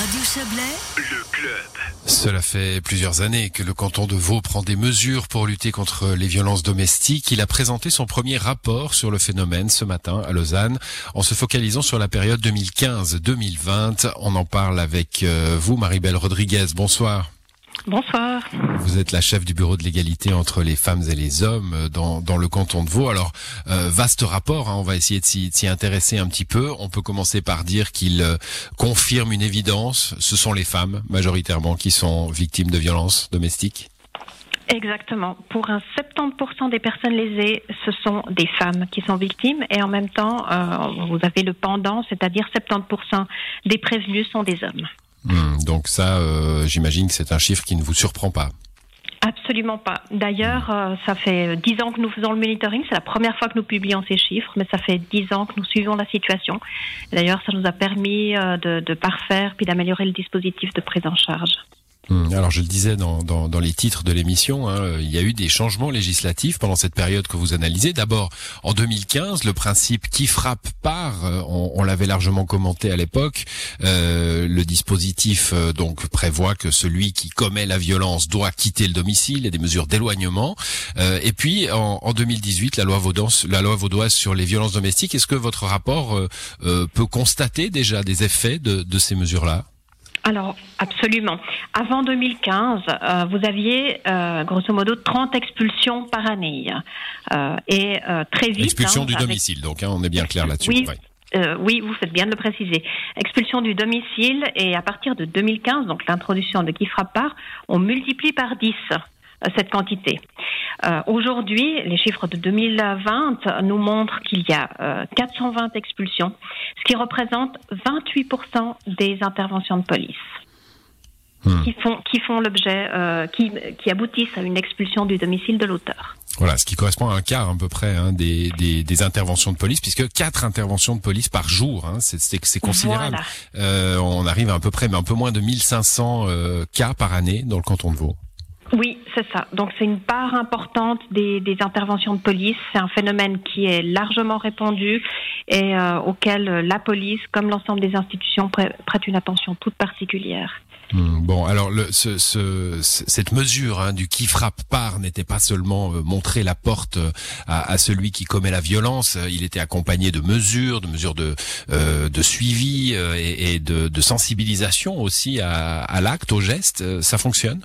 Radio Chablais, le club. Cela fait plusieurs années que le canton de Vaud prend des mesures pour lutter contre les violences domestiques. Il a présenté son premier rapport sur le phénomène ce matin à Lausanne en se focalisant sur la période 2015-2020. On en parle avec euh, vous, Maribel Rodriguez. Bonsoir. Bonsoir. Vous êtes la chef du bureau de l'égalité entre les femmes et les hommes euh, dans, dans le canton de Vaud. Alors, euh, vaste rapport, hein, on va essayer de s'y intéresser un petit peu. On peut commencer par dire qu'il euh, confirme une évidence. Ce sont les femmes, majoritairement, qui sont victimes de violences domestiques. Exactement. Pour un 70% des personnes lésées, ce sont des femmes qui sont victimes et en même temps, vous avez le pendant, c'est-à-dire 70% des prévenus sont des hommes. Hmm, donc ça, euh, j'imagine que c'est un chiffre qui ne vous surprend pas. Absolument pas. D'ailleurs, euh, ça fait dix ans que nous faisons le monitoring. C'est la première fois que nous publions ces chiffres, mais ça fait dix ans que nous suivons la situation. D'ailleurs, ça nous a permis euh, de, de parfaire puis d'améliorer le dispositif de prise en charge. Hum, alors je le disais dans, les titres de l'émission, hein, il y a eu des changements législatifs pendant cette période que vous analysez. D'abord, en 2015, le principe qui frappe part, euh, on, l'avait largement commenté à l'époque. Euh, le dispositif euh, donc prévoit que celui qui commet la violence doit quitter le domicile. Il y a des mesures d'éloignement. Et puis en, en, 2018, la loi vaudoise, la loi vaudoise sur les violences domestiques. Est-ce que votre rapport peut constater déjà des effets de, de ces mesures-là? Alors, absolument. Avant 2015, euh, vous aviez euh, grosso modo 30 expulsions par année. Euh, et euh, très vite. Expulsion hein, du domicile, donc, hein, on est bien clair là-dessus. Oui. Euh, oui, vous faites bien de le préciser. Expulsion du domicile et à partir de 2015, donc l'introduction de qui frappe part, on multiplie par 10 cette quantité. Euh, Aujourd'hui, les chiffres de 2020 nous montrent qu'il y a euh, 420 expulsions, ce qui représente 28% des interventions de police. Hmm. Qui font, qui font l'objet, euh, qui, qui aboutissent à une expulsion du domicile de l'auteur. Voilà, ce qui correspond à un quart à peu près hein, des, des, des, interventions de police, puisque quatre interventions de police par jour, hein, c'est considérable. Voilà. Euh, on arrive à, à peu près, mais un peu moins de 1500 euh, cas par année dans le canton de Vaud. C'est ça. Donc c'est une part importante des, interventions de police. C'est un phénomène qui est largement répandu et euh, auquel la police, comme l'ensemble des institutions, prête une attention toute particulière. Mmh, bon, alors cette mesure hein, du qui frappe part n'était pas seulement euh, montrer la porte euh, à, celui qui commet la violence. Il était accompagné de mesures, de mesures de, euh, suivi euh, et, de, sensibilisation aussi à l'acte, au geste. Ça fonctionne?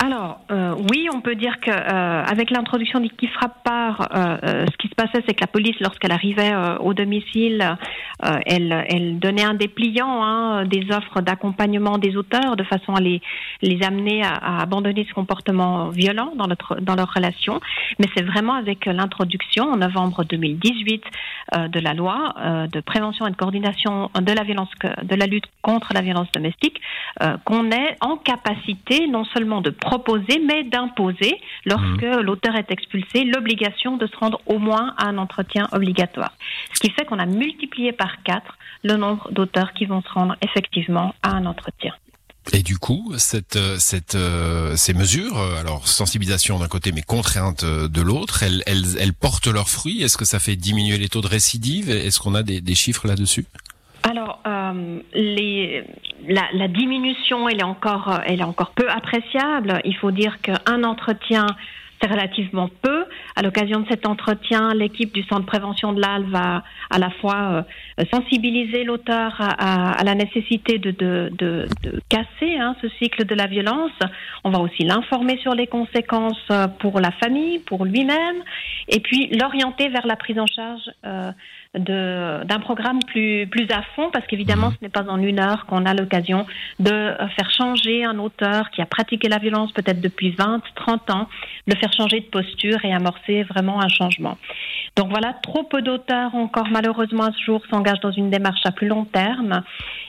Alors euh, oui, on peut dire que euh, avec l'introduction du qui frappe part, euh, ce qui se passait, c'est que la police, lorsqu'elle arrivait au domicile, elle, elle, donnait un dépliant hein, des offres d'accompagnement des auteurs de façon à les, les amener à, à, abandonner ce comportement violent dans, notre, dans leur relation. Mais c'est vraiment avec l'introduction en novembre 2018 de la loi de prévention et de coordination de la violence, de la lutte contre la violence domestique, qu'on est en capacité non seulement de proposer, mais d'imposer, lorsque mmh. l'auteur est expulsé, l'obligation de se rendre au moins à un entretien obligatoire. Ce qui fait qu'on a multiplié par quatre le nombre d'auteurs qui vont se rendre effectivement à un entretien. Et du coup, cette, cette, euh, ces mesures, euh, alors sensibilisation d'un côté, mais contrainte euh, de l'autre, elles, elles, elles, portent leurs fruits? Est-ce que ça fait diminuer les taux de récidive? Est-ce qu'on a des, des chiffres là-dessus? Alors, euh, les, la, la, diminution, elle est encore, elle est encore peu appréciable. Il faut dire qu'un entretien, c'est relativement peu. À l'occasion de cet entretien, l'équipe du centre de prévention de l'AL va à la fois euh, sensibiliser l'auteur à, à, à, la nécessité de, de, de, de casser hein, ce cycle de la violence. On va aussi l'informer sur les conséquences pour la famille, pour lui-même, et puis l'orienter vers la prise en charge. Euh, d'un programme plus, plus à fond, parce qu'évidemment, mmh. ce n'est pas en une heure qu'on a l'occasion de faire changer un auteur qui a pratiqué la violence peut-être depuis 20, 30 ans, de faire changer de posture et amorcer vraiment un changement. Donc voilà, trop peu d'auteurs encore malheureusement à ce jour s'engagent dans une démarche à plus long terme.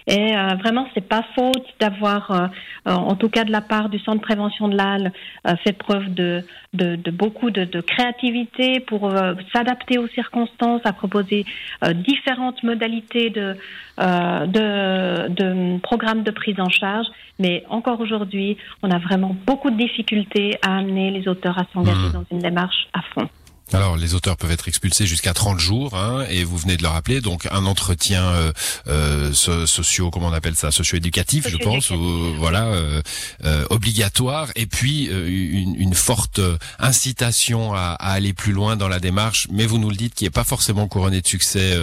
Et euh, vraiment, c'est pas faute d'avoir, euh, en tout cas de la part du Centre de prévention de l'AL, euh, fait preuve de, de, de beaucoup de, de, créativité pour euh, s'adapter aux circonstances, à proposer euh, différentes modalités de, de, de programmes de prise en charge. Mais encore aujourd'hui, on a vraiment beaucoup de difficultés à amener les auteurs à s'engager mmh. dans une démarche à fond. Alors, les auteurs peuvent être expulsés jusqu'à 30 jours, hein, et vous venez de le rappeler, donc un entretien euh, euh socio, comment on appelle ça, socio-éducatif, je pense, ou, voilà, euh, euh, obligatoire, et puis une, une, forte incitation à, à, aller plus loin dans la démarche, mais vous nous le dites, qui n'est pas forcément couronné de succès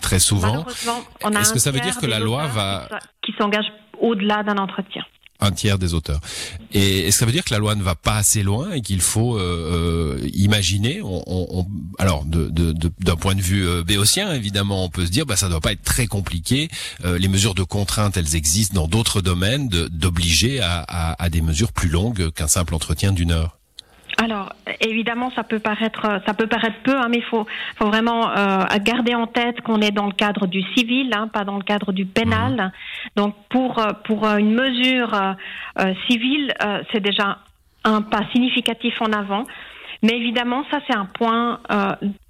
très souvent. Est-ce que ça veut dire que la loi va... Qui s'engage au-delà d'un entretien? Un tiers des auteurs. Et est-ce que ça veut dire que la loi ne va pas assez loin et qu'il faut euh, euh imaginer, on, on, alors d'un de, de, point de vue euh, béotien évidemment, on peut se dire bah ça doit pas être très compliqué. Euh, les mesures de contrainte, elles existent dans d'autres domaines, d'obliger à, à, à des mesures plus longues qu'un simple entretien d'une heure. Alors, évidemment, ça peut paraître, ça peut paraître peu, hein, mais il faut, faut vraiment euh, garder en tête qu'on est dans le cadre du civil, hein, pas dans le cadre du pénal. Donc, pour euh, euh, une mesure euh, civile, c'est déjà un pas significatif en avant. Mais évidemment, ça c'est un point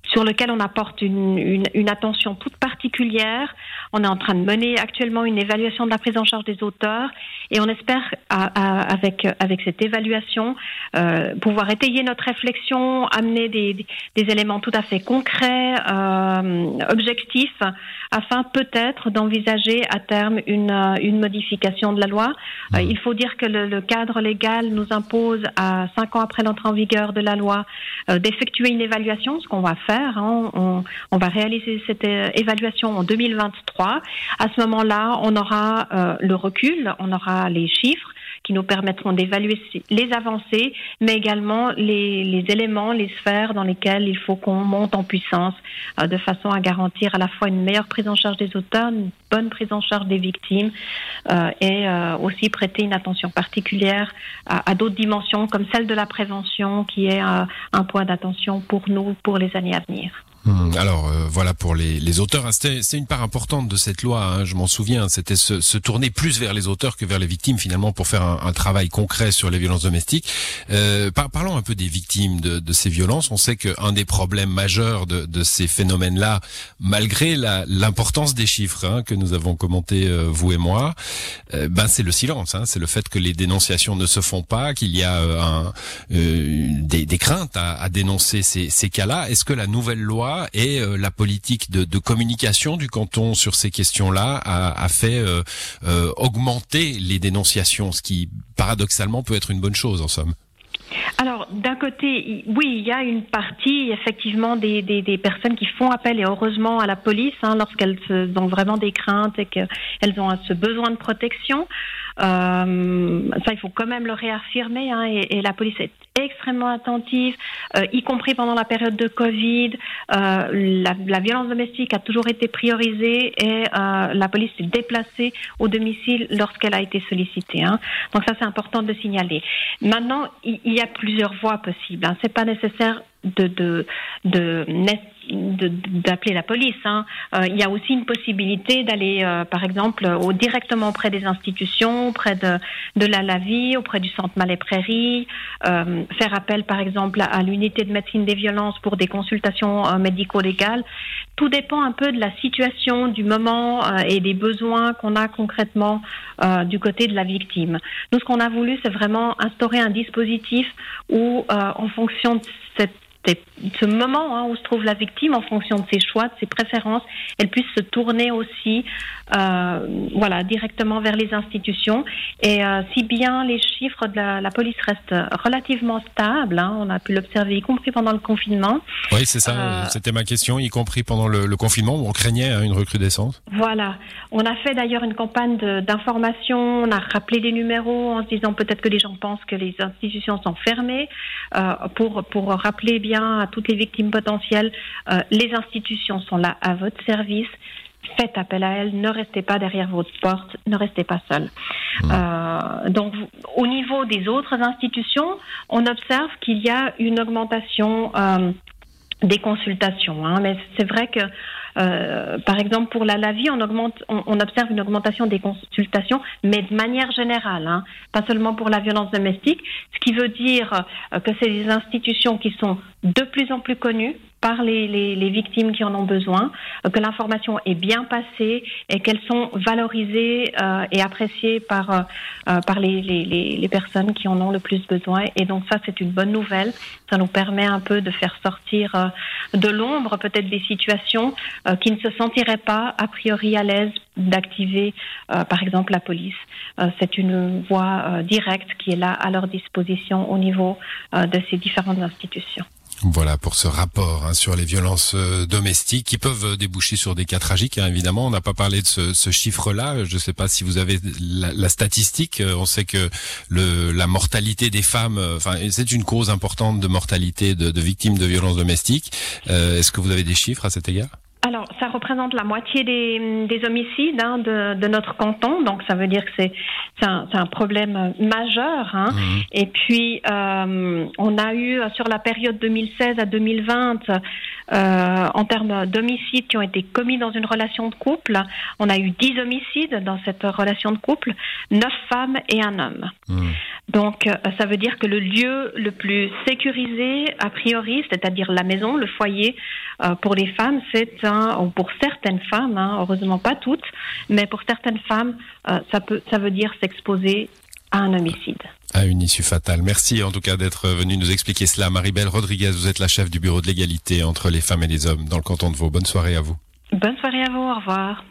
sur lequel on apporte une, attention toute particulière. On est en train de mener actuellement une évaluation de la prise en charge des auteurs et on espère, à, à, avec, avec cette évaluation, euh, pouvoir étayer notre réflexion, amener des, des éléments tout à fait concrets, euh, objectifs, afin peut-être d'envisager à terme une, une modification de la loi. Euh, il faut dire que le, le, cadre légal nous impose, à cinq ans après l'entrée en vigueur de la loi, euh, d'effectuer une évaluation, ce qu'on va faire Hein. On, va réaliser cette euh, évaluation en 2023. À ce moment-là, on aura euh, le recul, on aura les chiffres qui nous permettront d'évaluer les avancées, mais également les, éléments, les sphères dans lesquelles il faut qu'on monte en puissance euh, de façon à garantir à la fois une meilleure prise en charge des auteurs, une bonne prise en charge des victimes et aussi prêter une attention particulière à, d'autres dimensions comme celle de la prévention qui est un point d'attention pour nous pour les années à venir. Hmm, alors euh, voilà pour les, les auteurs, hein, c'est une part importante de cette loi, hein, je m'en souviens, c'était se, se, tourner plus vers les auteurs que vers les victimes finalement pour faire un, un travail concret sur les violences domestiques. Euh, par, parlons un peu des victimes de, de ces violences. On sait qu'un des problèmes majeurs de, de ces phénomènes-là, malgré l'importance des chiffres hein, que nous avons commentés euh, vous et moi, euh, ben c'est le silence, hein, c'est le fait que les dénonciations ne se font pas, qu'il y a euh, un, des, des, craintes à, à dénoncer ces, ces cas-là. Est-ce que la nouvelle loi et euh, la politique de, communication du canton sur ces questions-là a, fait euh, euh, augmenter les dénonciations, ce qui paradoxalement peut être une bonne chose en somme. Alors, d'un côté, oui, il y a une partie, effectivement, des, des, personnes qui font appel, et heureusement, à la police, hein, lorsqu'elles ont vraiment des craintes et qu'elles ont ce besoin de protection. Euh, ça, il faut quand même le réaffirmer. Hein, et, la police est extrêmement attentive, euh, y compris pendant la période de Covid. Euh, la, violence domestique a toujours été priorisée et la police s'est déplacée au domicile lorsqu'elle a été sollicitée. Hein. Donc ça, c'est important de signaler. Maintenant, il, y a plusieurs voies possibles. Hein. C'est pas nécessaire de, d'appeler la police. Hein. Euh, il y a aussi une possibilité d'aller, euh, par exemple, directement auprès des institutions, auprès de, de la LAVI, auprès du Centre Malais Prairie, euh, faire appel, par exemple, à, l'unité de médecine des violences pour des consultations euh, médico-légales. Tout dépend un peu de la situation, du moment euh, et des besoins qu'on a concrètement du côté de la victime. Nous, ce qu'on a voulu, c'est vraiment instaurer un dispositif où, en fonction de cette ce moment hein, où se trouve la victime en fonction de ses choix, de ses préférences, elle puisse se tourner aussi euh, voilà, directement vers les institutions. Et euh, si bien les chiffres de la, police restent relativement stables, hein, on a pu l'observer, y compris pendant le confinement. Oui, c'est ça, euh, c'était ma question, y compris pendant le, le confinement où on craignait hein, une recrudescence. Voilà. On a fait d'ailleurs une campagne d'information, on a rappelé des numéros en se disant peut-être que les gens pensent que les institutions sont fermées, pour, pour rappeler bien à toutes les victimes potentielles, euh, les institutions sont là à votre service faites appel à elles, ne restez pas derrière votre porte, ne restez pas seul. Mmh. Euh, donc, au niveau des autres institutions, on observe qu'il y a une augmentation euh, des consultations. Hein, mais c'est vrai que, euh, par exemple, pour la LAVI, on, on, observe une augmentation des consultations, mais de manière générale, hein, pas seulement pour la violence domestique, ce qui veut dire que c'est des institutions qui sont de plus en plus connues, par les, les, victimes qui en ont besoin, que l'information est bien passée et qu'elles sont valorisées euh, et appréciées par, euh, euh, par les, les, les, personnes qui en ont le plus besoin. Et donc ça, c'est une bonne nouvelle. Ça nous permet un peu de faire sortir de l'ombre peut-être des situations qui ne se sentiraient pas a priori à l'aise d'activer, par exemple, la police. c'est une voie directe qui est là à leur disposition au niveau de ces différentes institutions. Voilà pour ce rapport hein, sur les violences euh, domestiques qui peuvent euh, déboucher sur des cas tragiques. Hein, évidemment, on n'a pas parlé de ce, chiffre-là. Je ne sais pas si vous avez la, statistique. Euh, on sait que la mortalité des femmes, enfin, c'est une cause importante de mortalité de, de victimes de violences domestiques. Est-ce que vous avez des chiffres à cet égard? Alors, ça représente la moitié des, des homicides hein, de, de, notre canton, donc ça veut dire que c'est un, un, problème majeur. Hein. Mmh. Et puis, euh, on a eu sur la période 2016 à 2020, euh, en termes d'homicides qui ont été commis dans une relation de couple, on a eu 10 homicides dans cette relation de couple, 9 femmes et un homme. Mmh. Donc, euh, ça veut dire que le lieu le plus sécurisé, a priori, c'est-à-dire la maison, le foyer, euh, pour les femmes, c'est un, pour certaines femmes, hein, heureusement pas toutes, mais pour certaines femmes, euh, ça peut, ça veut dire s'exposer à un homicide. À une issue fatale. Merci en tout cas d'être venu nous expliquer cela. Marie-Belle Rodriguez, vous êtes la chef du bureau de l'égalité entre les femmes et les hommes dans le canton de Vaud. Bonne soirée à vous. Bonne soirée à vous. Au revoir.